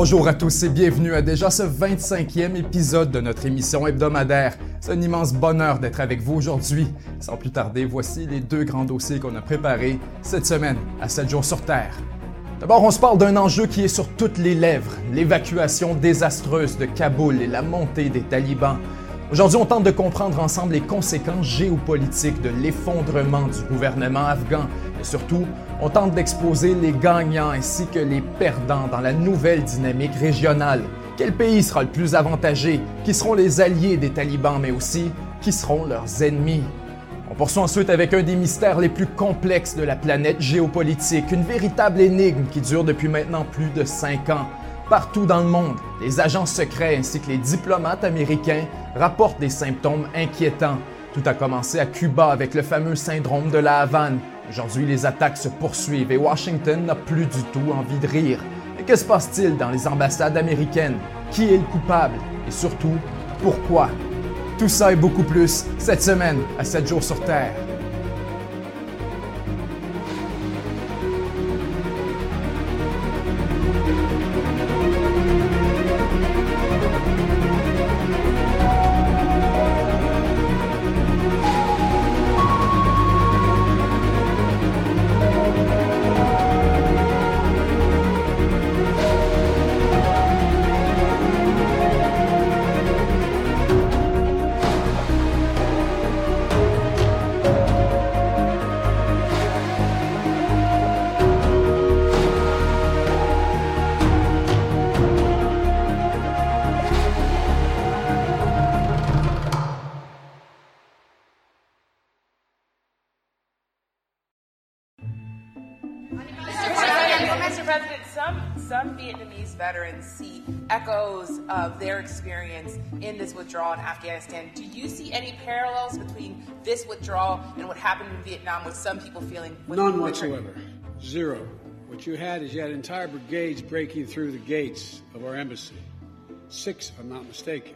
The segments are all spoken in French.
Bonjour à tous et bienvenue à déjà ce 25e épisode de notre émission hebdomadaire. C'est un immense bonheur d'être avec vous aujourd'hui. Sans plus tarder, voici les deux grands dossiers qu'on a préparés cette semaine à 7 jours sur Terre. D'abord, on se parle d'un enjeu qui est sur toutes les lèvres, l'évacuation désastreuse de Kaboul et la montée des talibans. Aujourd'hui, on tente de comprendre ensemble les conséquences géopolitiques de l'effondrement du gouvernement afghan surtout, on tente d'exposer les gagnants ainsi que les perdants dans la nouvelle dynamique régionale. Quel pays sera le plus avantagé? Qui seront les alliés des talibans, mais aussi qui seront leurs ennemis? On poursuit ensuite avec un des mystères les plus complexes de la planète géopolitique, une véritable énigme qui dure depuis maintenant plus de cinq ans. Partout dans le monde, les agents secrets ainsi que les diplomates américains rapportent des symptômes inquiétants. Tout a commencé à Cuba avec le fameux syndrome de la Havane. Aujourd'hui, les attaques se poursuivent et Washington n'a plus du tout envie de rire. Mais que se passe-t-il dans les ambassades américaines? Qui est le coupable? Et surtout, pourquoi? Tout ça et beaucoup plus cette semaine à 7 jours sur Terre. Of their experience in this withdrawal in Afghanistan. Do you see any parallels between this withdrawal and what happened in Vietnam with some people feeling None whatsoever. Zero. What you had is you had entire brigades breaking through the gates of our embassy. Six, if I'm not mistaken.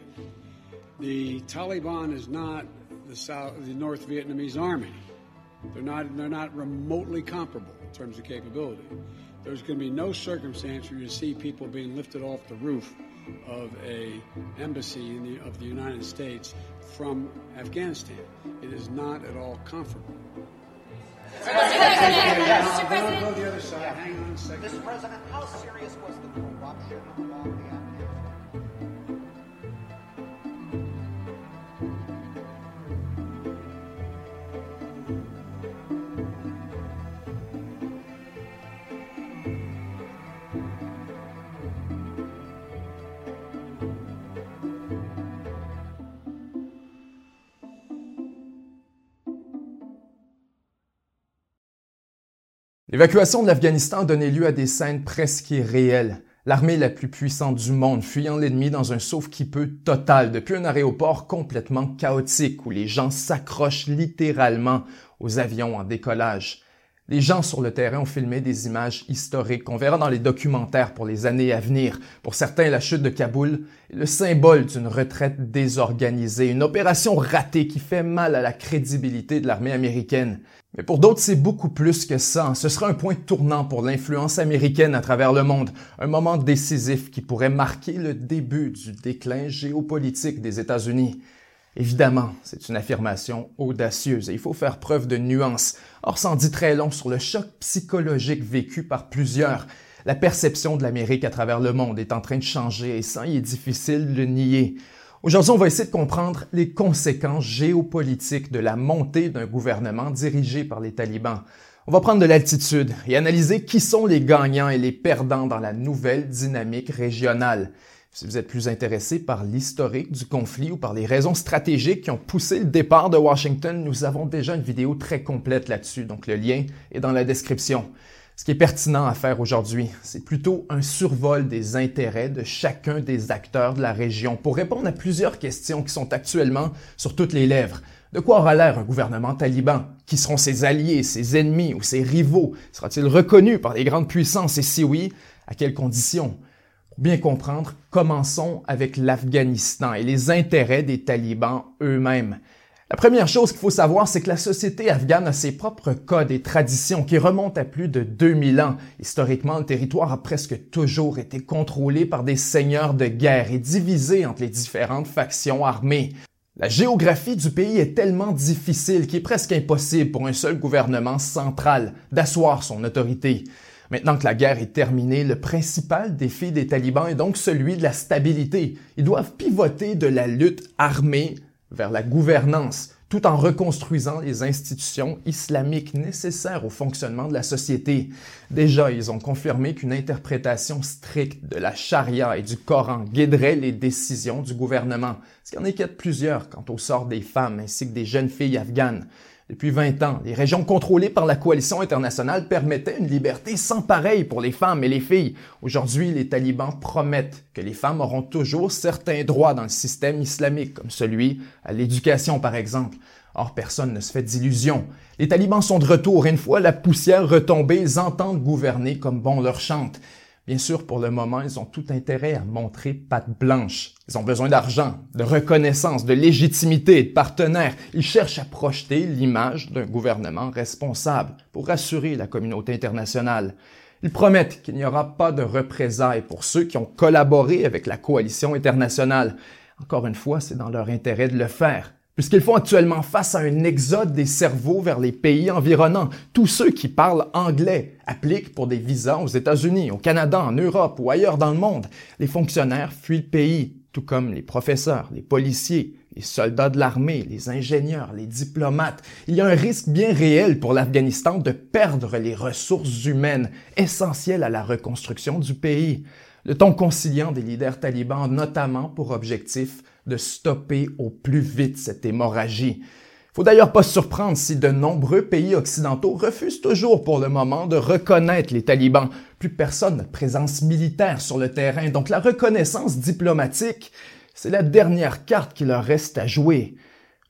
The Taliban is not the South, the North Vietnamese army. They're not. They're not remotely comparable in terms of capability. There's going to be no circumstance where you see people being lifted off the roof of a embassy in the, of the United States from Afghanistan. It is not at all comfortable. Mr. President, Go to the other side. Hang on a second. Mr. President, how serious was the corruption along the L'évacuation de l'Afghanistan a donné lieu à des scènes presque irréelles. L'armée la plus puissante du monde fuyant l'ennemi dans un sauve-qui-peut total depuis un aéroport complètement chaotique où les gens s'accrochent littéralement aux avions en décollage. Les gens sur le terrain ont filmé des images historiques qu'on verra dans les documentaires pour les années à venir. Pour certains, la chute de Kaboul est le symbole d'une retraite désorganisée, une opération ratée qui fait mal à la crédibilité de l'armée américaine. Mais pour d'autres, c'est beaucoup plus que ça. Ce sera un point tournant pour l'influence américaine à travers le monde, un moment décisif qui pourrait marquer le début du déclin géopolitique des États-Unis. Évidemment, c'est une affirmation audacieuse et il faut faire preuve de nuance. Or, sans dit très long sur le choc psychologique vécu par plusieurs. La perception de l'Amérique à travers le monde est en train de changer et ça, il est difficile de le nier. Aujourd'hui, on va essayer de comprendre les conséquences géopolitiques de la montée d'un gouvernement dirigé par les talibans. On va prendre de l'altitude et analyser qui sont les gagnants et les perdants dans la nouvelle dynamique régionale. Si vous êtes plus intéressé par l'historique du conflit ou par les raisons stratégiques qui ont poussé le départ de Washington, nous avons déjà une vidéo très complète là-dessus, donc le lien est dans la description. Ce qui est pertinent à faire aujourd'hui, c'est plutôt un survol des intérêts de chacun des acteurs de la région pour répondre à plusieurs questions qui sont actuellement sur toutes les lèvres. De quoi aura l'air un gouvernement taliban? Qui seront ses alliés, ses ennemis ou ses rivaux? Sera-t-il reconnu par les grandes puissances? Et si oui, à quelles conditions? Bien comprendre, commençons avec l'Afghanistan et les intérêts des talibans eux-mêmes. La première chose qu'il faut savoir, c'est que la société afghane a ses propres codes et traditions qui remontent à plus de 2000 ans. Historiquement, le territoire a presque toujours été contrôlé par des seigneurs de guerre et divisé entre les différentes factions armées. La géographie du pays est tellement difficile qu'il est presque impossible pour un seul gouvernement central d'asseoir son autorité. Maintenant que la guerre est terminée, le principal défi des talibans est donc celui de la stabilité. Ils doivent pivoter de la lutte armée vers la gouvernance, tout en reconstruisant les institutions islamiques nécessaires au fonctionnement de la société. Déjà, ils ont confirmé qu'une interprétation stricte de la charia et du Coran guiderait les décisions du gouvernement, ce qui en inquiète plusieurs quant au sort des femmes ainsi que des jeunes filles afghanes. Depuis 20 ans, les régions contrôlées par la coalition internationale permettaient une liberté sans pareil pour les femmes et les filles. Aujourd'hui, les talibans promettent que les femmes auront toujours certains droits dans le système islamique, comme celui à l'éducation par exemple. Or, personne ne se fait d'illusions. Les talibans sont de retour et une fois la poussière retombée, ils entendent gouverner comme bon leur chante. Bien sûr, pour le moment, ils ont tout intérêt à montrer patte blanche. Ils ont besoin d'argent, de reconnaissance, de légitimité de partenaires. Ils cherchent à projeter l'image d'un gouvernement responsable pour rassurer la communauté internationale. Ils promettent qu'il n'y aura pas de représailles pour ceux qui ont collaboré avec la coalition internationale. Encore une fois, c'est dans leur intérêt de le faire puisqu'ils font actuellement face à un exode des cerveaux vers les pays environnants. Tous ceux qui parlent anglais appliquent pour des visas aux États-Unis, au Canada, en Europe ou ailleurs dans le monde. Les fonctionnaires fuient le pays, tout comme les professeurs, les policiers, les soldats de l'armée, les ingénieurs, les diplomates. Il y a un risque bien réel pour l'Afghanistan de perdre les ressources humaines essentielles à la reconstruction du pays. Le ton conciliant des leaders talibans notamment pour objectif de stopper au plus vite cette hémorragie. Faut d'ailleurs pas se surprendre si de nombreux pays occidentaux refusent toujours pour le moment de reconnaître les talibans. Plus personne n'a de présence militaire sur le terrain, donc la reconnaissance diplomatique, c'est la dernière carte qui leur reste à jouer.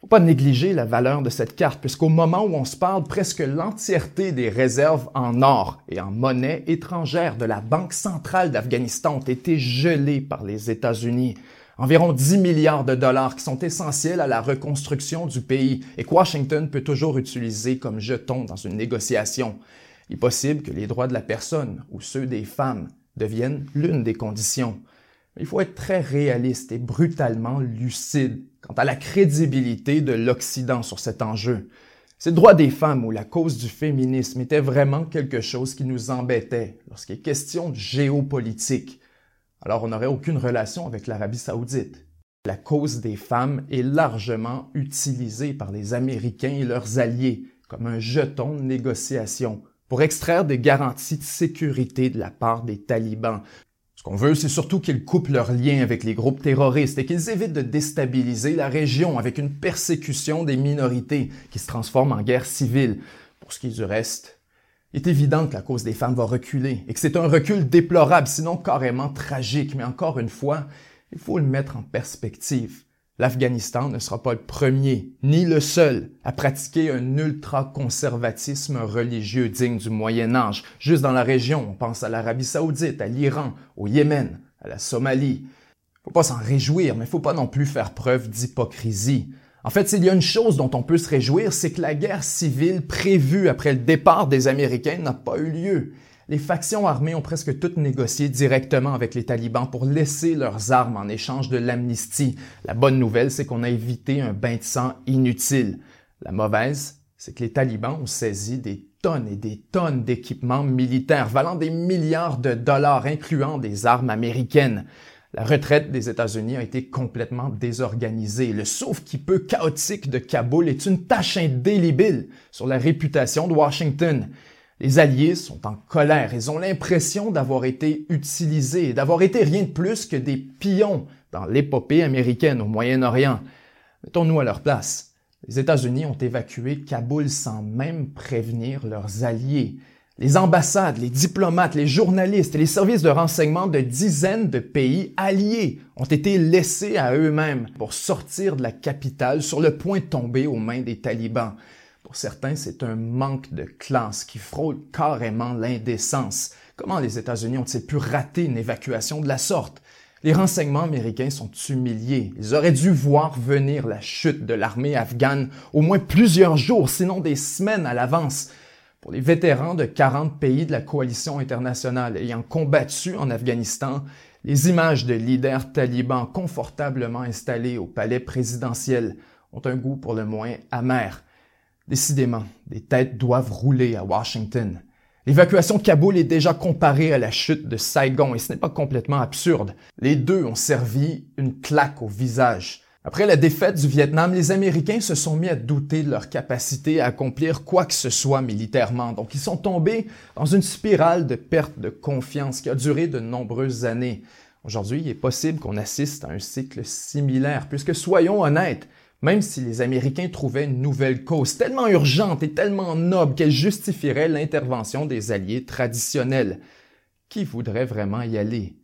Faut pas négliger la valeur de cette carte, puisqu'au moment où on se parle, presque l'entièreté des réserves en or et en monnaie étrangère de la Banque centrale d'Afghanistan ont été gelées par les États-Unis environ 10 milliards de dollars qui sont essentiels à la reconstruction du pays et que Washington peut toujours utiliser comme jeton dans une négociation. Il est possible que les droits de la personne ou ceux des femmes deviennent l'une des conditions. Il faut être très réaliste et brutalement lucide quant à la crédibilité de l'Occident sur cet enjeu. C'est le droit des femmes ou la cause du féminisme était vraiment quelque chose qui nous embêtait lorsqu'il est question de géopolitique alors on n'aurait aucune relation avec l'Arabie saoudite. La cause des femmes est largement utilisée par les Américains et leurs alliés comme un jeton de négociation pour extraire des garanties de sécurité de la part des talibans. Ce qu'on veut, c'est surtout qu'ils coupent leurs liens avec les groupes terroristes et qu'ils évitent de déstabiliser la région avec une persécution des minorités qui se transforme en guerre civile. Pour ce qui est du reste, il est évident que la cause des femmes va reculer et que c'est un recul déplorable, sinon carrément tragique, mais encore une fois, il faut le mettre en perspective. L'Afghanistan ne sera pas le premier, ni le seul, à pratiquer un ultra-conservatisme religieux digne du Moyen Âge. Juste dans la région, on pense à l'Arabie saoudite, à l'Iran, au Yémen, à la Somalie. Faut pas s'en réjouir, mais faut pas non plus faire preuve d'hypocrisie. En fait, s'il y a une chose dont on peut se réjouir, c'est que la guerre civile prévue après le départ des Américains n'a pas eu lieu. Les factions armées ont presque toutes négocié directement avec les talibans pour laisser leurs armes en échange de l'amnistie. La bonne nouvelle, c'est qu'on a évité un bain de sang inutile. La mauvaise, c'est que les talibans ont saisi des tonnes et des tonnes d'équipements militaires valant des milliards de dollars, incluant des armes américaines. La retraite des États-Unis a été complètement désorganisée. Le sauf qui peut chaotique de Kaboul est une tâche indélébile sur la réputation de Washington. Les Alliés sont en colère. Ils ont l'impression d'avoir été utilisés, d'avoir été rien de plus que des pions dans l'épopée américaine au Moyen-Orient. Mettons-nous à leur place. Les États-Unis ont évacué Kaboul sans même prévenir leurs alliés. Les ambassades, les diplomates, les journalistes et les services de renseignement de dizaines de pays alliés ont été laissés à eux-mêmes pour sortir de la capitale sur le point de tomber aux mains des talibans. Pour certains, c'est un manque de classe qui frôle carrément l'indécence. Comment les États-Unis ont-ils pu rater une évacuation de la sorte? Les renseignements américains sont humiliés. Ils auraient dû voir venir la chute de l'armée afghane au moins plusieurs jours, sinon des semaines à l'avance. Pour les vétérans de 40 pays de la coalition internationale ayant combattu en Afghanistan, les images de leaders talibans confortablement installés au palais présidentiel ont un goût pour le moins amer. Décidément, des têtes doivent rouler à Washington. L'évacuation de Kaboul est déjà comparée à la chute de Saigon et ce n'est pas complètement absurde. Les deux ont servi une claque au visage. Après la défaite du Vietnam, les Américains se sont mis à douter de leur capacité à accomplir quoi que ce soit militairement. Donc ils sont tombés dans une spirale de perte de confiance qui a duré de nombreuses années. Aujourd'hui, il est possible qu'on assiste à un cycle similaire, puisque soyons honnêtes, même si les Américains trouvaient une nouvelle cause tellement urgente et tellement noble qu'elle justifierait l'intervention des alliés traditionnels, qui voudrait vraiment y aller?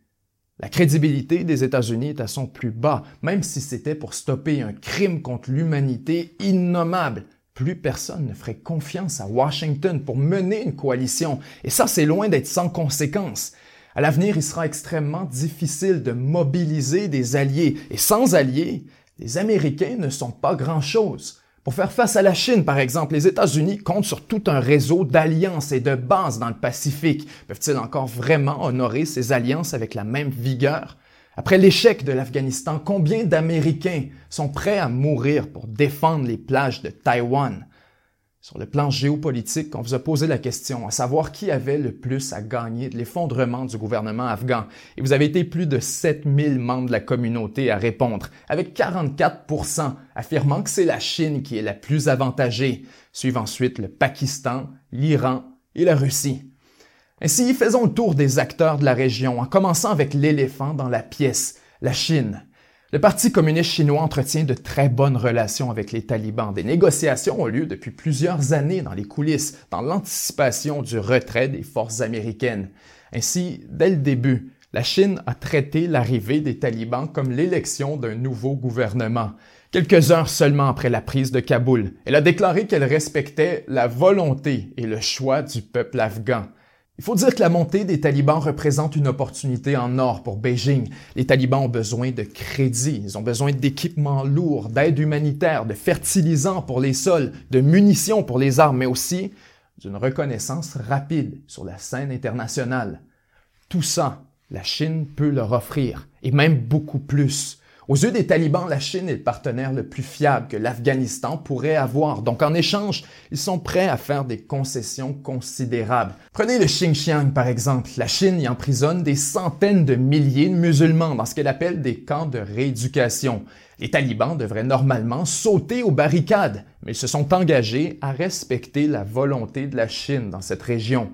La crédibilité des États-Unis est à son plus bas, même si c'était pour stopper un crime contre l'humanité innommable. Plus personne ne ferait confiance à Washington pour mener une coalition, et ça c'est loin d'être sans conséquence. À l'avenir, il sera extrêmement difficile de mobiliser des alliés, et sans alliés, les Américains ne sont pas grand-chose. Pour faire face à la Chine, par exemple, les États-Unis comptent sur tout un réseau d'alliances et de bases dans le Pacifique. Peuvent-ils encore vraiment honorer ces alliances avec la même vigueur? Après l'échec de l'Afghanistan, combien d'Américains sont prêts à mourir pour défendre les plages de Taïwan? Sur le plan géopolitique, on vous a posé la question, à savoir qui avait le plus à gagner de l'effondrement du gouvernement afghan. Et vous avez été plus de 7000 membres de la communauté à répondre, avec 44% affirmant que c'est la Chine qui est la plus avantagée. Suivent ensuite le Pakistan, l'Iran et la Russie. Ainsi, faisons le tour des acteurs de la région, en commençant avec l'éléphant dans la pièce, la Chine. Le Parti communiste chinois entretient de très bonnes relations avec les talibans. Des négociations ont lieu depuis plusieurs années dans les coulisses, dans l'anticipation du retrait des forces américaines. Ainsi, dès le début, la Chine a traité l'arrivée des talibans comme l'élection d'un nouveau gouvernement. Quelques heures seulement après la prise de Kaboul, elle a déclaré qu'elle respectait la volonté et le choix du peuple afghan. Il faut dire que la montée des talibans représente une opportunité en or pour Beijing. Les talibans ont besoin de crédit, ils ont besoin d'équipements lourds, d'aide humanitaire, de fertilisants pour les sols, de munitions pour les armes, mais aussi d'une reconnaissance rapide sur la scène internationale. Tout ça, la Chine peut leur offrir, et même beaucoup plus. Aux yeux des talibans, la Chine est le partenaire le plus fiable que l'Afghanistan pourrait avoir. Donc en échange, ils sont prêts à faire des concessions considérables. Prenez le Xinjiang par exemple. La Chine y emprisonne des centaines de milliers de musulmans dans ce qu'elle appelle des camps de rééducation. Les talibans devraient normalement sauter aux barricades, mais ils se sont engagés à respecter la volonté de la Chine dans cette région.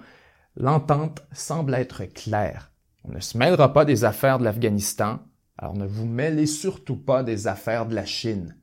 L'entente semble être claire. On ne se mêlera pas des affaires de l'Afghanistan, alors ne vous mêlez surtout pas des affaires de la Chine.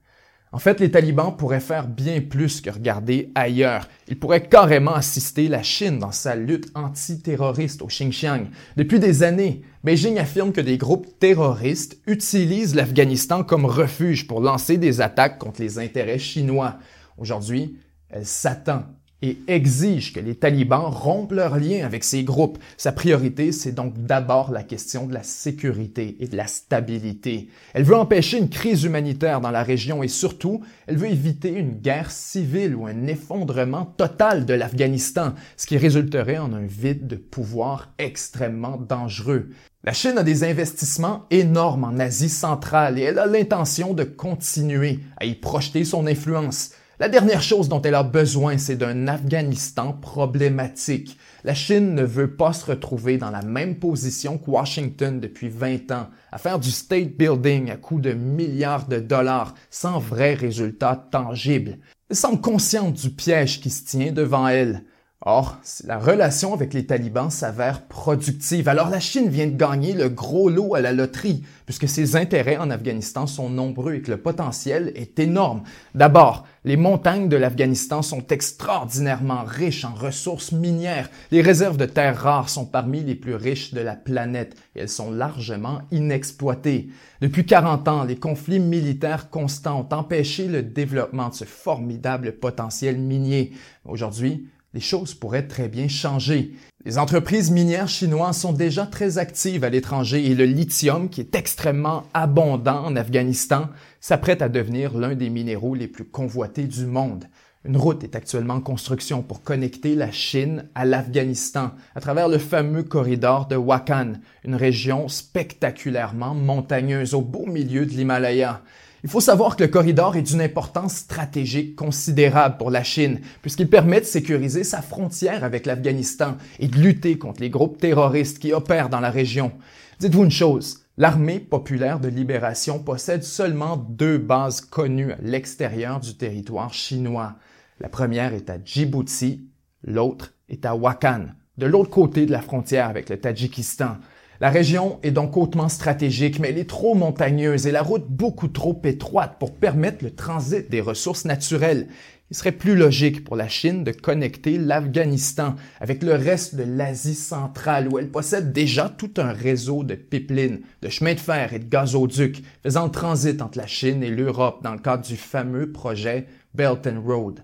En fait, les talibans pourraient faire bien plus que regarder ailleurs. Ils pourraient carrément assister la Chine dans sa lutte antiterroriste au Xinjiang. Depuis des années, Beijing affirme que des groupes terroristes utilisent l'Afghanistan comme refuge pour lancer des attaques contre les intérêts chinois. Aujourd'hui, elle s'attend et exige que les talibans rompent leurs liens avec ces groupes. Sa priorité, c'est donc d'abord la question de la sécurité et de la stabilité. Elle veut empêcher une crise humanitaire dans la région et surtout, elle veut éviter une guerre civile ou un effondrement total de l'Afghanistan, ce qui résulterait en un vide de pouvoir extrêmement dangereux. La Chine a des investissements énormes en Asie centrale et elle a l'intention de continuer à y projeter son influence. La dernière chose dont elle a besoin, c'est d'un Afghanistan problématique. La Chine ne veut pas se retrouver dans la même position que Washington depuis 20 ans, à faire du state building à coût de milliards de dollars sans vrai résultat tangible. Elle semble consciente du piège qui se tient devant elle. Or, la relation avec les talibans s'avère productive, alors la Chine vient de gagner le gros lot à la loterie, puisque ses intérêts en Afghanistan sont nombreux et que le potentiel est énorme. D'abord, les montagnes de l'Afghanistan sont extraordinairement riches en ressources minières. Les réserves de terres rares sont parmi les plus riches de la planète et elles sont largement inexploitées. Depuis 40 ans, les conflits militaires constants ont empêché le développement de ce formidable potentiel minier. Aujourd'hui, les choses pourraient très bien changer. Les entreprises minières chinoises sont déjà très actives à l'étranger et le lithium, qui est extrêmement abondant en Afghanistan, s'apprête à devenir l'un des minéraux les plus convoités du monde. Une route est actuellement en construction pour connecter la Chine à l'Afghanistan à travers le fameux corridor de Wakhan, une région spectaculairement montagneuse au beau milieu de l'Himalaya. Il faut savoir que le corridor est d'une importance stratégique considérable pour la Chine, puisqu'il permet de sécuriser sa frontière avec l'Afghanistan et de lutter contre les groupes terroristes qui opèrent dans la région. Dites-vous une chose, l'armée populaire de libération possède seulement deux bases connues à l'extérieur du territoire chinois. La première est à Djibouti, l'autre est à Wakhan, de l'autre côté de la frontière avec le Tadjikistan. La région est donc hautement stratégique, mais elle est trop montagneuse et la route beaucoup trop étroite pour permettre le transit des ressources naturelles. Il serait plus logique pour la Chine de connecter l'Afghanistan avec le reste de l'Asie centrale où elle possède déjà tout un réseau de pipelines, de chemins de fer et de gazoducs faisant le transit entre la Chine et l'Europe dans le cadre du fameux projet Belt and Road.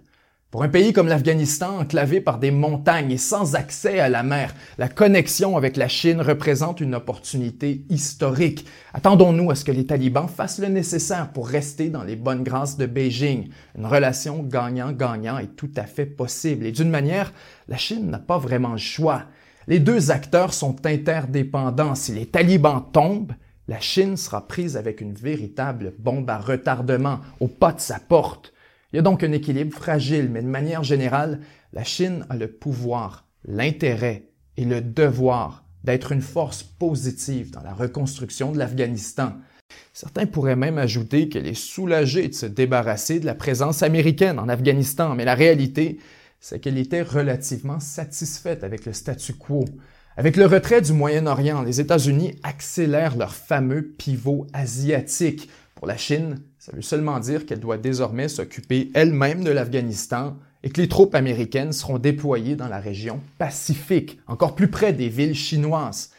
Pour un pays comme l'Afghanistan, enclavé par des montagnes et sans accès à la mer, la connexion avec la Chine représente une opportunité historique. Attendons-nous à ce que les talibans fassent le nécessaire pour rester dans les bonnes grâces de Beijing. Une relation gagnant-gagnant est tout à fait possible et d'une manière, la Chine n'a pas vraiment le choix. Les deux acteurs sont interdépendants. Si les talibans tombent, la Chine sera prise avec une véritable bombe à retardement au pas de sa porte. Il y a donc un équilibre fragile, mais de manière générale, la Chine a le pouvoir, l'intérêt et le devoir d'être une force positive dans la reconstruction de l'Afghanistan. Certains pourraient même ajouter qu'elle est soulagée de se débarrasser de la présence américaine en Afghanistan, mais la réalité, c'est qu'elle était relativement satisfaite avec le statu quo. Avec le retrait du Moyen-Orient, les États-Unis accélèrent leur fameux pivot asiatique. Pour la Chine, ça veut seulement dire qu'elle doit désormais s'occuper elle-même de l'Afghanistan et que les troupes américaines seront déployées dans la région Pacifique, encore plus près des villes chinoises.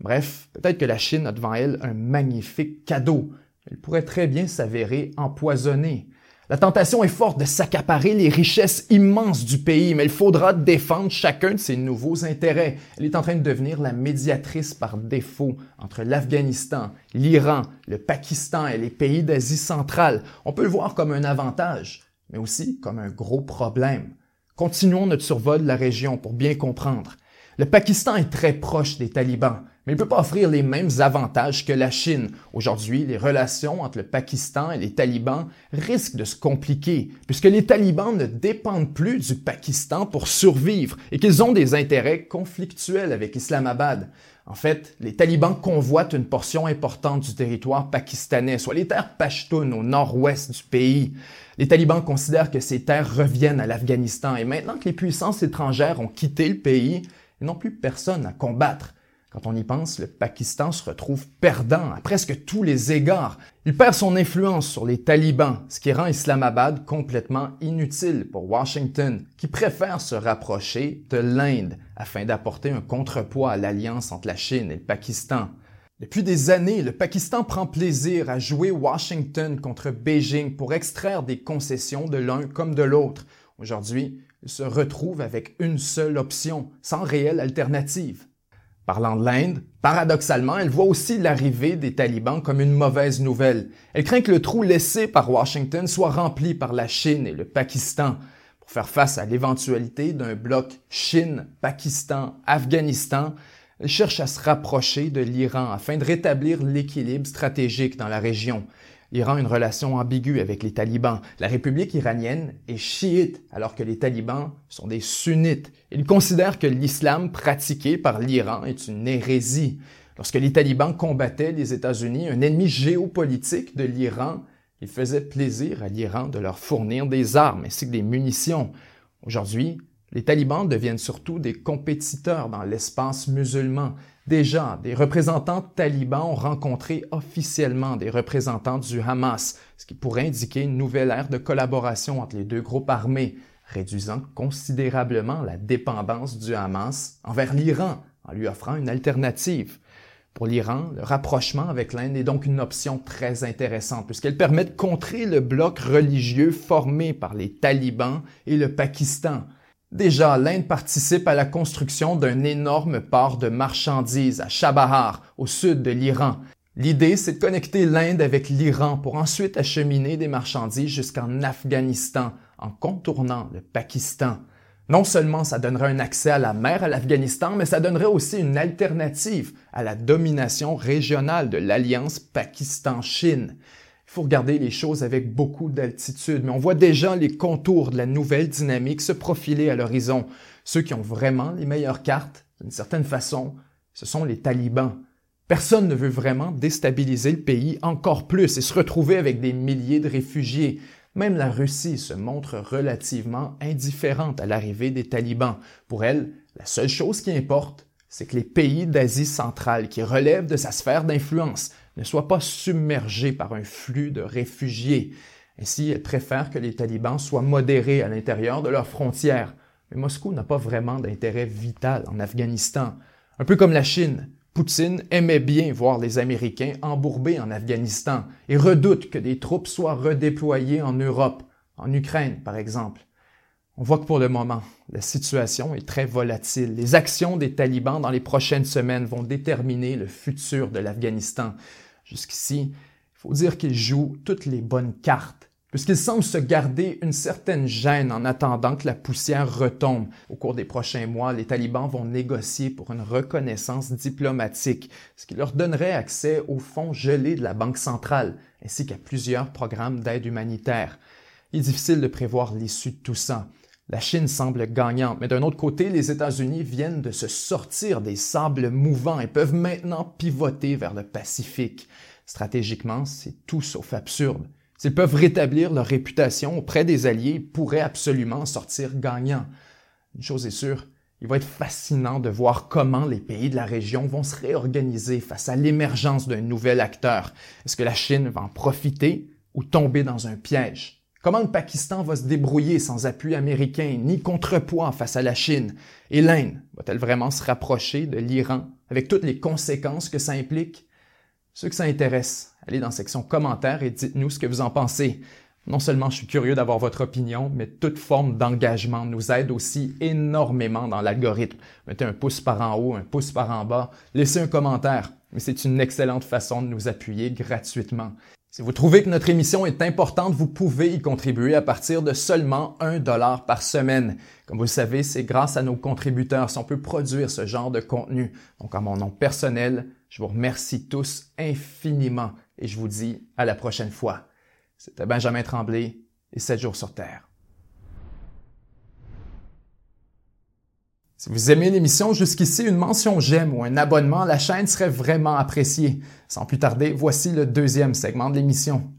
Bref, peut-être que la Chine a devant elle un magnifique cadeau. Elle pourrait très bien s'avérer empoisonnée. La tentation est forte de s'accaparer les richesses immenses du pays, mais il faudra défendre chacun de ses nouveaux intérêts. Elle est en train de devenir la médiatrice par défaut entre l'Afghanistan, l'Iran, le Pakistan et les pays d'Asie centrale. On peut le voir comme un avantage, mais aussi comme un gros problème. Continuons notre survol de la région pour bien comprendre. Le Pakistan est très proche des talibans mais il ne peut pas offrir les mêmes avantages que la Chine. Aujourd'hui, les relations entre le Pakistan et les talibans risquent de se compliquer, puisque les talibans ne dépendent plus du Pakistan pour survivre et qu'ils ont des intérêts conflictuels avec Islamabad. En fait, les talibans convoitent une portion importante du territoire pakistanais, soit les terres pashtunes au nord-ouest du pays. Les talibans considèrent que ces terres reviennent à l'Afghanistan et maintenant que les puissances étrangères ont quitté le pays, ils n'ont plus personne à combattre. Quand on y pense, le Pakistan se retrouve perdant à presque tous les égards. Il perd son influence sur les talibans, ce qui rend Islamabad complètement inutile pour Washington, qui préfère se rapprocher de l'Inde afin d'apporter un contrepoids à l'alliance entre la Chine et le Pakistan. Depuis des années, le Pakistan prend plaisir à jouer Washington contre Beijing pour extraire des concessions de l'un comme de l'autre. Aujourd'hui, il se retrouve avec une seule option, sans réelle alternative. Parlant de l'Inde, paradoxalement, elle voit aussi l'arrivée des talibans comme une mauvaise nouvelle. Elle craint que le trou laissé par Washington soit rempli par la Chine et le Pakistan. Pour faire face à l'éventualité d'un bloc Chine, Pakistan, Afghanistan, elle cherche à se rapprocher de l'Iran afin de rétablir l'équilibre stratégique dans la région. L'Iran a une relation ambiguë avec les talibans. La République iranienne est chiite alors que les talibans sont des sunnites. Ils considèrent que l'islam pratiqué par l'Iran est une hérésie. Lorsque les talibans combattaient les États-Unis, un ennemi géopolitique de l'Iran, il faisait plaisir à l'Iran de leur fournir des armes ainsi que des munitions. Aujourd'hui, les talibans deviennent surtout des compétiteurs dans l'espace musulman. Déjà, des représentants talibans ont rencontré officiellement des représentants du Hamas, ce qui pourrait indiquer une nouvelle ère de collaboration entre les deux groupes armés, réduisant considérablement la dépendance du Hamas envers l'Iran en lui offrant une alternative. Pour l'Iran, le rapprochement avec l'Inde est donc une option très intéressante puisqu'elle permet de contrer le bloc religieux formé par les talibans et le Pakistan. Déjà, l'Inde participe à la construction d'un énorme port de marchandises à Chabahar, au sud de l'Iran. L'idée, c'est de connecter l'Inde avec l'Iran pour ensuite acheminer des marchandises jusqu'en Afghanistan, en contournant le Pakistan. Non seulement ça donnerait un accès à la mer à l'Afghanistan, mais ça donnerait aussi une alternative à la domination régionale de l'alliance Pakistan-Chine. Il faut regarder les choses avec beaucoup d'altitude, mais on voit déjà les contours de la nouvelle dynamique se profiler à l'horizon. Ceux qui ont vraiment les meilleures cartes, d'une certaine façon, ce sont les talibans. Personne ne veut vraiment déstabiliser le pays encore plus et se retrouver avec des milliers de réfugiés. Même la Russie se montre relativement indifférente à l'arrivée des talibans. Pour elle, la seule chose qui importe, c'est que les pays d'Asie centrale qui relèvent de sa sphère d'influence ne soient pas submergés par un flux de réfugiés. Ainsi, elle préfère que les talibans soient modérés à l'intérieur de leurs frontières. Mais Moscou n'a pas vraiment d'intérêt vital en Afghanistan. Un peu comme la Chine, Poutine aimait bien voir les Américains embourbés en Afghanistan et redoute que des troupes soient redéployées en Europe, en Ukraine par exemple. On voit que pour le moment, la situation est très volatile. Les actions des talibans dans les prochaines semaines vont déterminer le futur de l'Afghanistan. Jusqu'ici, il faut dire qu'ils jouent toutes les bonnes cartes, puisqu'ils semblent se garder une certaine gêne en attendant que la poussière retombe. Au cours des prochains mois, les talibans vont négocier pour une reconnaissance diplomatique, ce qui leur donnerait accès aux fonds gelés de la Banque centrale, ainsi qu'à plusieurs programmes d'aide humanitaire. Il est difficile de prévoir l'issue de tout ça. La Chine semble gagnante, mais d'un autre côté, les États-Unis viennent de se sortir des sables mouvants et peuvent maintenant pivoter vers le Pacifique. Stratégiquement, c'est tout sauf absurde. S'ils peuvent rétablir leur réputation auprès des alliés, ils pourraient absolument sortir gagnants. Une chose est sûre, il va être fascinant de voir comment les pays de la région vont se réorganiser face à l'émergence d'un nouvel acteur. Est-ce que la Chine va en profiter ou tomber dans un piège? Comment le Pakistan va se débrouiller sans appui américain ni contrepoids face à la Chine? Et l'Inde va-t-elle vraiment se rapprocher de l'Iran avec toutes les conséquences que ça implique? Ceux que ça intéresse, allez dans la section commentaires et dites-nous ce que vous en pensez. Non seulement je suis curieux d'avoir votre opinion, mais toute forme d'engagement nous aide aussi énormément dans l'algorithme. Mettez un pouce par en haut, un pouce par en bas, laissez un commentaire, mais c'est une excellente façon de nous appuyer gratuitement. Si vous trouvez que notre émission est importante, vous pouvez y contribuer à partir de seulement un dollar par semaine. Comme vous le savez, c'est grâce à nos contributeurs si on peut produire ce genre de contenu. Donc, en mon nom personnel, je vous remercie tous infiniment et je vous dis à la prochaine fois. C'était Benjamin Tremblay et 7 jours sur Terre. Si vous aimez l'émission jusqu'ici, une mention j'aime ou un abonnement à la chaîne serait vraiment apprécié. Sans plus tarder, voici le deuxième segment de l'émission.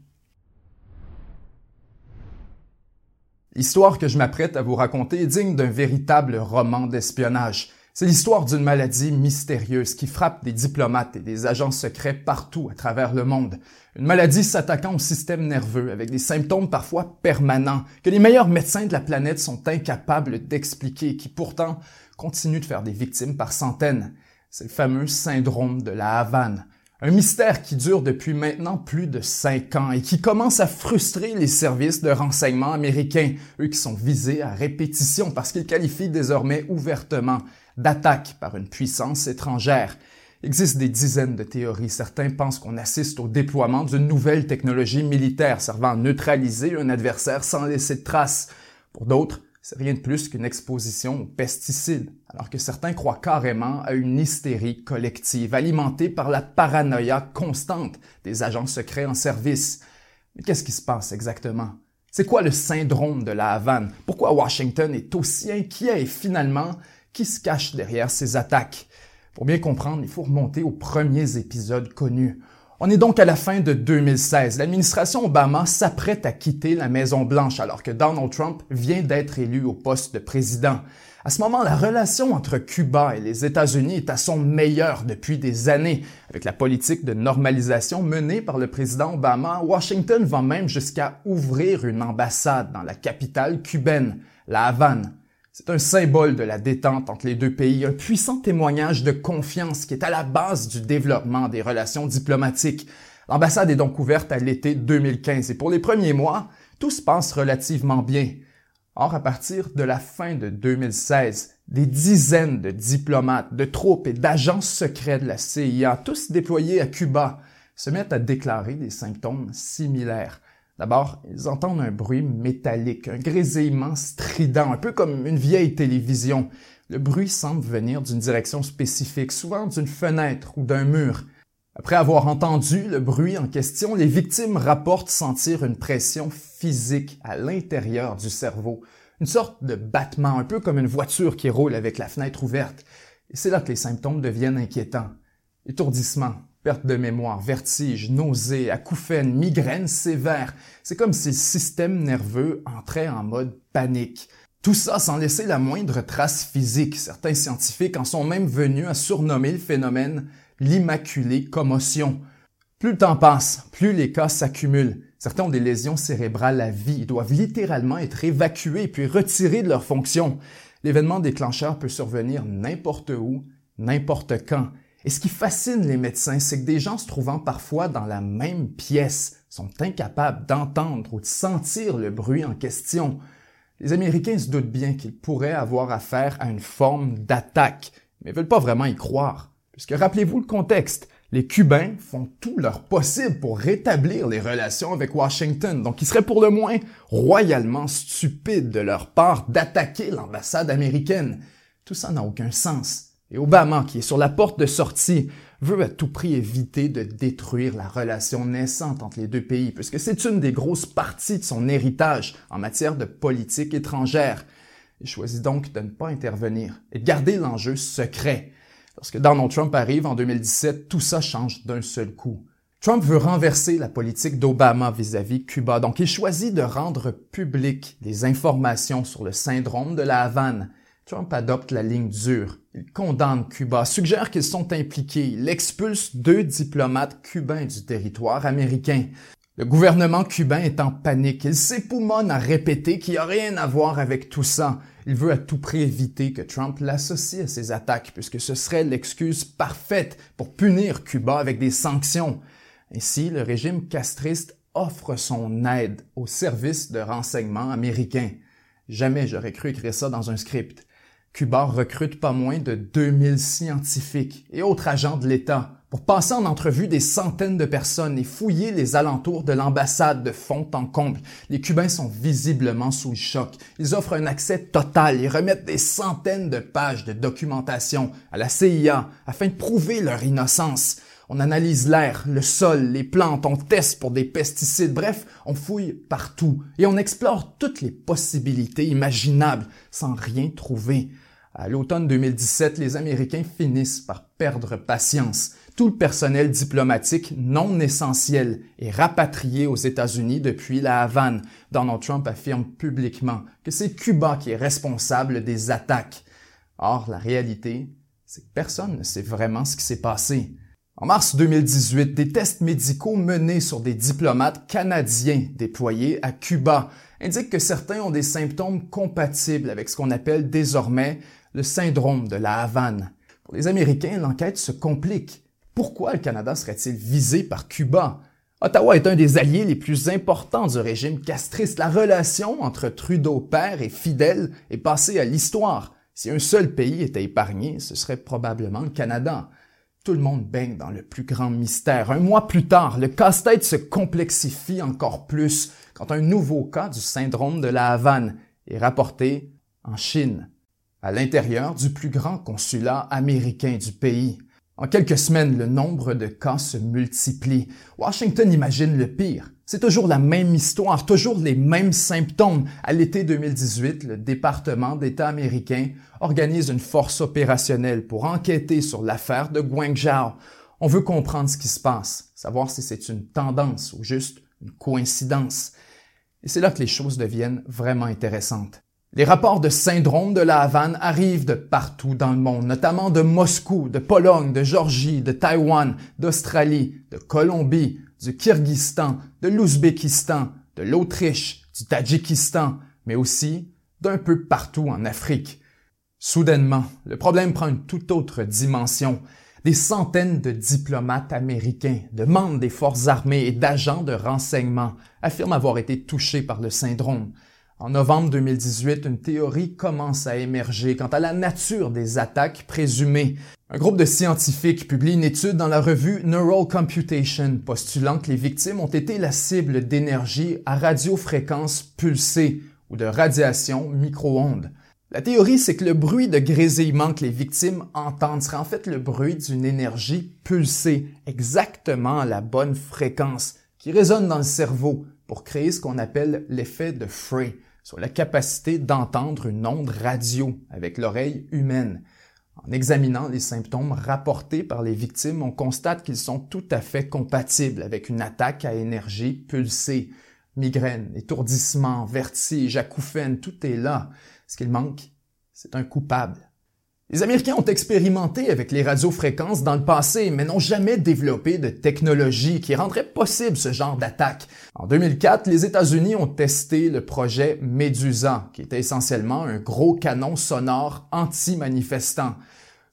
L'histoire que je m'apprête à vous raconter est digne d'un véritable roman d'espionnage. C'est l'histoire d'une maladie mystérieuse qui frappe des diplomates et des agents secrets partout à travers le monde. Une maladie s'attaquant au système nerveux avec des symptômes parfois permanents que les meilleurs médecins de la planète sont incapables d'expliquer qui pourtant continuent de faire des victimes par centaines. C'est le fameux syndrome de la Havane. Un mystère qui dure depuis maintenant plus de cinq ans et qui commence à frustrer les services de renseignement américains, eux qui sont visés à répétition parce qu'ils qualifient désormais ouvertement d'attaque par une puissance étrangère. Il existe des dizaines de théories. Certains pensent qu'on assiste au déploiement d'une nouvelle technologie militaire servant à neutraliser un adversaire sans laisser de traces. Pour d'autres, c'est rien de plus qu'une exposition aux pesticides, alors que certains croient carrément à une hystérie collective alimentée par la paranoïa constante des agents secrets en service. Mais qu'est-ce qui se passe exactement? C'est quoi le syndrome de la Havane? Pourquoi Washington est aussi inquiet et finalement, qui se cache derrière ces attaques? Pour bien comprendre, il faut remonter aux premiers épisodes connus. On est donc à la fin de 2016. L'administration Obama s'apprête à quitter la Maison-Blanche alors que Donald Trump vient d'être élu au poste de président. À ce moment, la relation entre Cuba et les États-Unis est à son meilleur depuis des années. Avec la politique de normalisation menée par le président Obama, Washington va même jusqu'à ouvrir une ambassade dans la capitale cubaine, la Havane. C'est un symbole de la détente entre les deux pays, un puissant témoignage de confiance qui est à la base du développement des relations diplomatiques. L'ambassade est donc ouverte à l'été 2015 et pour les premiers mois, tout se passe relativement bien. Or, à partir de la fin de 2016, des dizaines de diplomates, de troupes et d'agents secrets de la CIA, tous déployés à Cuba, se mettent à déclarer des symptômes similaires. D'abord, ils entendent un bruit métallique, un grésillement strident, un peu comme une vieille télévision. Le bruit semble venir d'une direction spécifique, souvent d'une fenêtre ou d'un mur. Après avoir entendu le bruit en question, les victimes rapportent sentir une pression physique à l'intérieur du cerveau, une sorte de battement, un peu comme une voiture qui roule avec la fenêtre ouverte. C'est là que les symptômes deviennent inquiétants. Étourdissement, perte de mémoire, vertige, nausées, acouphènes, migraines sévères. C'est comme si le système nerveux entrait en mode panique. Tout ça sans laisser la moindre trace physique. Certains scientifiques en sont même venus à surnommer le phénomène l'immaculée commotion. Plus le temps passe, plus les cas s'accumulent. Certains ont des lésions cérébrales à vie, ils doivent littéralement être évacués puis retirés de leur fonction. L'événement déclencheur peut survenir n'importe où, n'importe quand. Et ce qui fascine les médecins, c'est que des gens se trouvant parfois dans la même pièce sont incapables d'entendre ou de sentir le bruit en question. Les Américains se doutent bien qu'ils pourraient avoir affaire à une forme d'attaque, mais veulent pas vraiment y croire. Puisque rappelez-vous le contexte, les Cubains font tout leur possible pour rétablir les relations avec Washington, donc il serait pour le moins royalement stupide de leur part d'attaquer l'ambassade américaine. Tout ça n'a aucun sens. Et Obama, qui est sur la porte de sortie, veut à tout prix éviter de détruire la relation naissante entre les deux pays, puisque c'est une des grosses parties de son héritage en matière de politique étrangère. Il choisit donc de ne pas intervenir et de garder l'enjeu secret. Lorsque Donald Trump arrive en 2017, tout ça change d'un seul coup. Trump veut renverser la politique d'Obama vis-à-vis Cuba, donc il choisit de rendre publiques des informations sur le syndrome de la Havane, Trump adopte la ligne dure. Il condamne Cuba, suggère qu'ils sont impliqués. Il expulse deux diplomates cubains du territoire américain. Le gouvernement cubain est en panique. Il s'époumonne à répéter qu'il n'y a rien à voir avec tout ça. Il veut à tout prix éviter que Trump l'associe à ses attaques, puisque ce serait l'excuse parfaite pour punir Cuba avec des sanctions. Ainsi, le régime castriste offre son aide au service de renseignement américain. Jamais j'aurais cru écrire ça dans un script. Cuba recrute pas moins de 2000 scientifiques et autres agents de l'État pour passer en entrevue des centaines de personnes et fouiller les alentours de l'ambassade de fond en comble. Les Cubains sont visiblement sous le choc. Ils offrent un accès total et remettent des centaines de pages de documentation à la CIA afin de prouver leur innocence. On analyse l'air, le sol, les plantes, on teste pour des pesticides, bref, on fouille partout et on explore toutes les possibilités imaginables sans rien trouver. À l'automne 2017, les Américains finissent par perdre patience. Tout le personnel diplomatique non essentiel est rapatrié aux États-Unis depuis la Havane. Donald Trump affirme publiquement que c'est Cuba qui est responsable des attaques. Or, la réalité, c'est que personne ne sait vraiment ce qui s'est passé. En mars 2018, des tests médicaux menés sur des diplomates canadiens déployés à Cuba indiquent que certains ont des symptômes compatibles avec ce qu'on appelle désormais le syndrome de la Havane. Pour les Américains, l'enquête se complique. Pourquoi le Canada serait-il visé par Cuba? Ottawa est un des alliés les plus importants du régime castriste. La relation entre Trudeau père et Fidel est passée à l'histoire. Si un seul pays était épargné, ce serait probablement le Canada. Tout le monde baigne dans le plus grand mystère. Un mois plus tard, le casse-tête se complexifie encore plus quand un nouveau cas du syndrome de la Havane est rapporté en Chine à l'intérieur du plus grand consulat américain du pays. En quelques semaines, le nombre de cas se multiplie. Washington imagine le pire. C'est toujours la même histoire, toujours les mêmes symptômes. À l'été 2018, le département d'État américain organise une force opérationnelle pour enquêter sur l'affaire de Guangzhou. On veut comprendre ce qui se passe, savoir si c'est une tendance ou juste une coïncidence. Et c'est là que les choses deviennent vraiment intéressantes. Les rapports de syndrome de la Havane arrivent de partout dans le monde, notamment de Moscou, de Pologne, de Georgie, de Taïwan, d'Australie, de Colombie, du Kyrgyzstan, de l'Ouzbékistan, de l'Autriche, du Tadjikistan, mais aussi d'un peu partout en Afrique. Soudainement, le problème prend une toute autre dimension. Des centaines de diplomates américains, de membres des forces armées et d'agents de renseignement affirment avoir été touchés par le syndrome. En novembre 2018, une théorie commence à émerger quant à la nature des attaques présumées. Un groupe de scientifiques publie une étude dans la revue Neural Computation postulant que les victimes ont été la cible d'énergie à radiofréquence pulsée ou de radiation micro-ondes. La théorie, c'est que le bruit de grésillement que les victimes entendent serait en fait le bruit d'une énergie pulsée, exactement à la bonne fréquence, qui résonne dans le cerveau pour créer ce qu'on appelle l'effet de Frey sur la capacité d'entendre une onde radio avec l'oreille humaine. En examinant les symptômes rapportés par les victimes, on constate qu'ils sont tout à fait compatibles avec une attaque à énergie pulsée. Migraine, étourdissement, vertige, acouphène, tout est là. Ce qu'il manque, c'est un coupable. Les Américains ont expérimenté avec les radiofréquences dans le passé, mais n'ont jamais développé de technologie qui rendrait possible ce genre d'attaque. En 2004, les États-Unis ont testé le projet Medusa, qui était essentiellement un gros canon sonore anti-manifestant.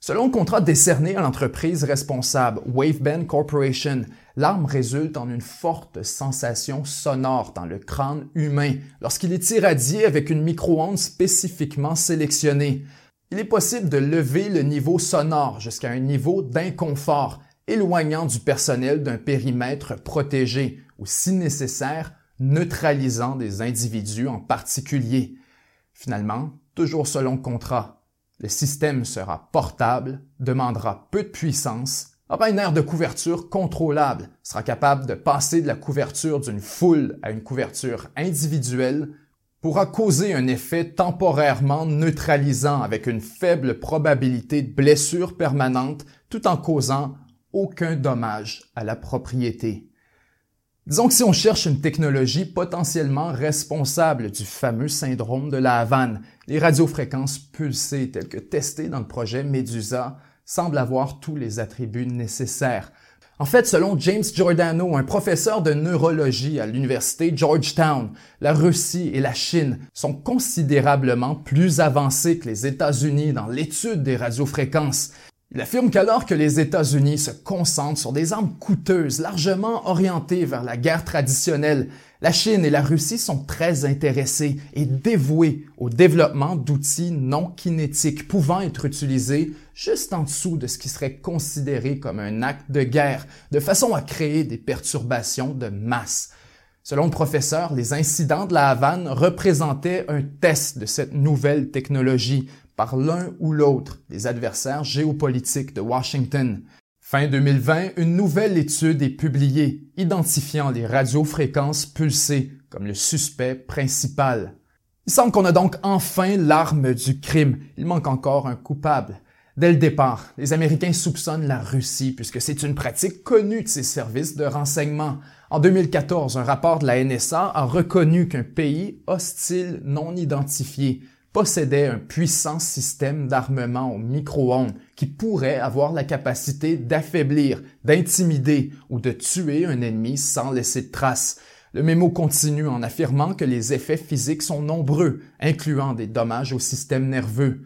Selon le contrat décerné à l'entreprise responsable Waveband Corporation, l'arme résulte en une forte sensation sonore dans le crâne humain lorsqu'il est irradié avec une micro-onde spécifiquement sélectionnée. Il est possible de lever le niveau sonore jusqu'à un niveau d'inconfort, éloignant du personnel d'un périmètre protégé ou, si nécessaire, neutralisant des individus en particulier. Finalement, toujours selon contrat, le système sera portable, demandera peu de puissance, aura une aire de couverture contrôlable, sera capable de passer de la couverture d'une foule à une couverture individuelle pourra causer un effet temporairement neutralisant avec une faible probabilité de blessure permanente tout en causant aucun dommage à la propriété. Disons que si on cherche une technologie potentiellement responsable du fameux syndrome de la Havane, les radiofréquences pulsées telles que testées dans le projet Medusa semblent avoir tous les attributs nécessaires en fait, selon James Giordano, un professeur de neurologie à l'université Georgetown, la Russie et la Chine sont considérablement plus avancés que les États-Unis dans l'étude des radiofréquences. Il affirme qu'alors que les États-Unis se concentrent sur des armes coûteuses largement orientées vers la guerre traditionnelle, la Chine et la Russie sont très intéressées et dévouées au développement d'outils non kinétiques pouvant être utilisés juste en dessous de ce qui serait considéré comme un acte de guerre, de façon à créer des perturbations de masse. Selon le professeur, les incidents de la Havane représentaient un test de cette nouvelle technologie par l'un ou l'autre des adversaires géopolitiques de Washington. Fin 2020, une nouvelle étude est publiée identifiant les radiofréquences pulsées comme le suspect principal. Il semble qu'on a donc enfin l'arme du crime. Il manque encore un coupable. Dès le départ, les Américains soupçonnent la Russie puisque c'est une pratique connue de ses services de renseignement. En 2014, un rapport de la NSA a reconnu qu'un pays hostile non identifié possédait un puissant système d'armement au micro-ondes qui pourrait avoir la capacité d'affaiblir, d'intimider ou de tuer un ennemi sans laisser de traces. Le mémo continue en affirmant que les effets physiques sont nombreux, incluant des dommages au système nerveux.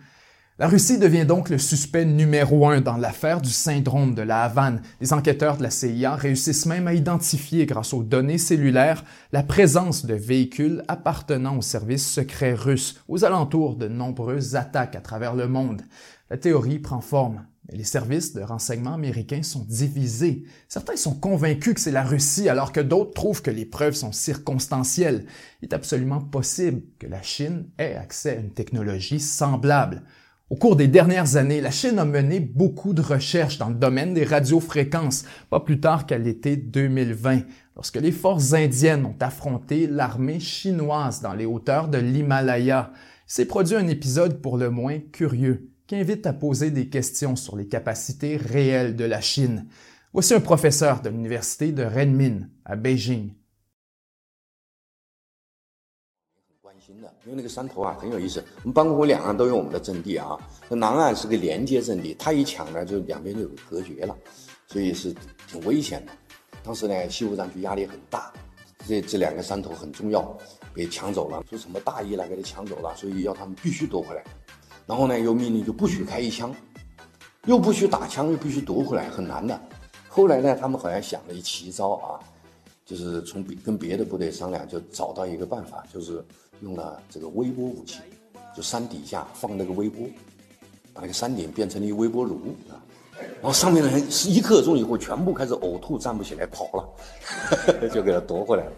La Russie devient donc le suspect numéro un dans l'affaire du syndrome de la Havane. Les enquêteurs de la CIA réussissent même à identifier, grâce aux données cellulaires, la présence de véhicules appartenant au service secret russe aux alentours de nombreuses attaques à travers le monde. La théorie prend forme. Mais les services de renseignement américains sont divisés. Certains sont convaincus que c'est la Russie alors que d'autres trouvent que les preuves sont circonstancielles. Il est absolument possible que la Chine ait accès à une technologie semblable. Au cours des dernières années, la Chine a mené beaucoup de recherches dans le domaine des radiofréquences, pas plus tard qu'à l'été 2020, lorsque les forces indiennes ont affronté l'armée chinoise dans les hauteurs de l'Himalaya. s'est produit un épisode pour le moins curieux, qui invite à poser des questions sur les capacités réelles de la Chine. Voici un professeur de l'université de Renmin à Beijing 因为那个山头啊很有意思，我们邦国两岸都有我们的阵地啊。那南岸是个连接阵地，他一抢呢，就两边就有隔绝了，所以是挺危险的。当时呢，西部战区压力很大，这这两个山头很重要，被抢走了，说什么大意了，给他抢走了，所以要他们必须夺回来。然后呢，又命令就不许开一枪，又不许打枪，又必须夺回来，很难的。后来呢，他们好像想了一奇招啊。就是从跟别的部队商量，就找到一个办法，就是用了这个微波武器，就山底下放那个微波，把那个山顶变成了一微波炉啊，然后上面的人是一刻钟以后全部开始呕吐，站不起来跑了，就给他夺回来了。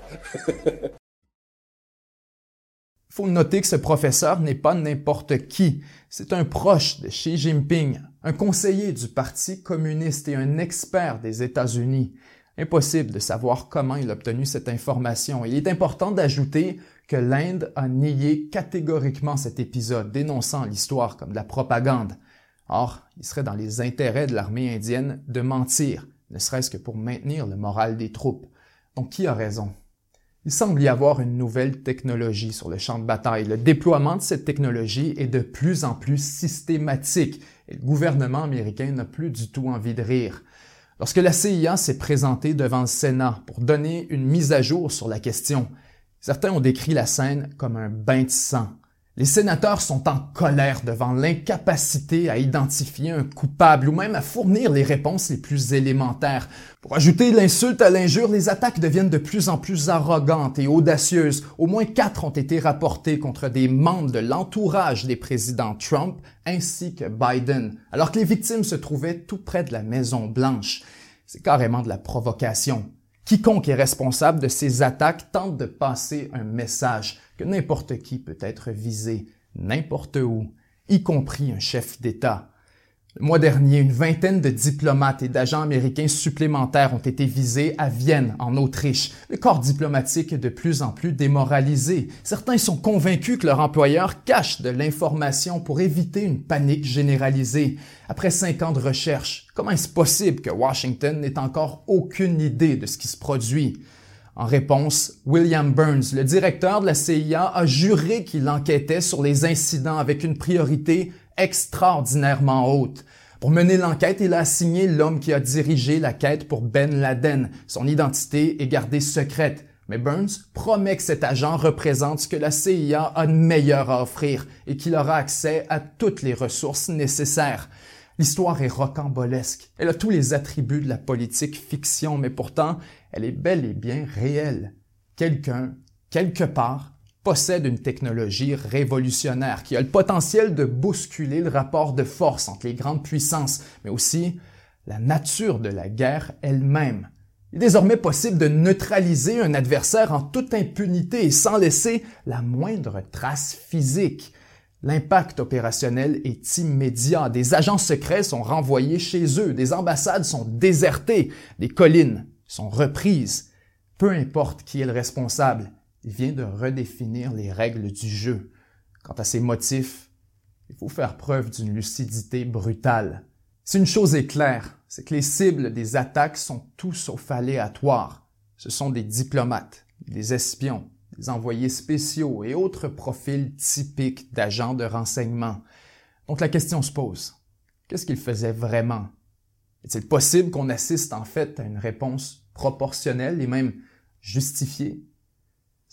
faut noter que ce professeur n'est pas n'importe qui. C'est un proche de Xi Jinping, un conseiller du Parti communiste et un expert des États-Unis. Impossible de savoir comment il a obtenu cette information. Il est important d'ajouter que l'Inde a nié catégoriquement cet épisode, dénonçant l'histoire comme de la propagande. Or, il serait dans les intérêts de l'armée indienne de mentir, ne serait-ce que pour maintenir le moral des troupes. Donc qui a raison? Il semble y avoir une nouvelle technologie sur le champ de bataille. Le déploiement de cette technologie est de plus en plus systématique et le gouvernement américain n'a plus du tout envie de rire. Lorsque la CIA s'est présentée devant le Sénat pour donner une mise à jour sur la question, certains ont décrit la scène comme un bain de sang. Les sénateurs sont en colère devant l'incapacité à identifier un coupable ou même à fournir les réponses les plus élémentaires. Pour ajouter l'insulte à l'injure, les attaques deviennent de plus en plus arrogantes et audacieuses. Au moins quatre ont été rapportées contre des membres de l'entourage des présidents Trump ainsi que Biden, alors que les victimes se trouvaient tout près de la Maison Blanche. C'est carrément de la provocation. Quiconque est responsable de ces attaques tente de passer un message que n'importe qui peut être visé, n'importe où, y compris un chef d'État. Le mois dernier, une vingtaine de diplomates et d'agents américains supplémentaires ont été visés à Vienne, en Autriche. Le corps diplomatique est de plus en plus démoralisé. Certains sont convaincus que leur employeur cache de l'information pour éviter une panique généralisée. Après cinq ans de recherche, comment est-ce possible que Washington n'ait encore aucune idée de ce qui se produit? En réponse, William Burns, le directeur de la CIA, a juré qu'il enquêtait sur les incidents avec une priorité extraordinairement haute. Pour mener l'enquête, il a assigné l'homme qui a dirigé la quête pour Ben Laden. Son identité est gardée secrète. Mais Burns promet que cet agent représente ce que la CIA a de meilleur à offrir et qu'il aura accès à toutes les ressources nécessaires. L'histoire est rocambolesque. Elle a tous les attributs de la politique fiction, mais pourtant, elle est bel et bien réelle. Quelqu'un, quelque part, possède une technologie révolutionnaire qui a le potentiel de bousculer le rapport de force entre les grandes puissances, mais aussi la nature de la guerre elle-même. Il est désormais possible de neutraliser un adversaire en toute impunité et sans laisser la moindre trace physique. L'impact opérationnel est immédiat. Des agents secrets sont renvoyés chez eux, des ambassades sont désertées, des collines sont reprises. Peu importe qui est le responsable, il vient de redéfinir les règles du jeu. Quant à ses motifs, il faut faire preuve d'une lucidité brutale. Si une chose est claire, c'est que les cibles des attaques sont tout sauf aléatoires. Ce sont des diplomates, des espions, des envoyés spéciaux et autres profils typiques d'agents de renseignement. Donc la question se pose. Qu'est-ce qu'ils faisaient vraiment? Est-il possible qu'on assiste en fait à une réponse proportionnelle et même justifiée?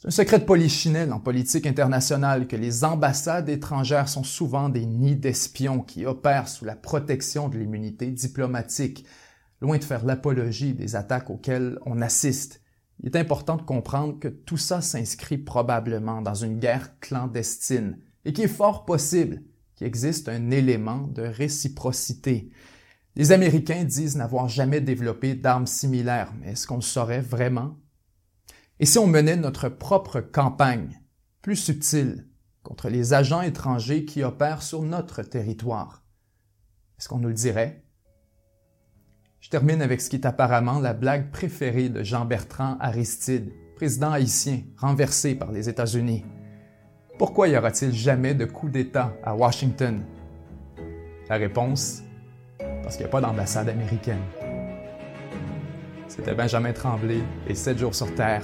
C'est un secret de polichinelle en politique internationale que les ambassades étrangères sont souvent des nids d'espions qui opèrent sous la protection de l'immunité diplomatique, loin de faire l'apologie des attaques auxquelles on assiste. Il est important de comprendre que tout ça s'inscrit probablement dans une guerre clandestine et qu'il est fort possible qu'il existe un élément de réciprocité. Les Américains disent n'avoir jamais développé d'armes similaires, mais est-ce qu'on le saurait vraiment? Et si on menait notre propre campagne, plus subtile, contre les agents étrangers qui opèrent sur notre territoire? Est-ce qu'on nous le dirait? Je termine avec ce qui est apparemment la blague préférée de Jean-Bertrand Aristide, président haïtien renversé par les États-Unis. Pourquoi y aura-t-il jamais de coup d'État à Washington? La réponse, parce qu'il n'y a pas d'ambassade américaine. C'était Benjamin Tremblay et 7 jours sur Terre.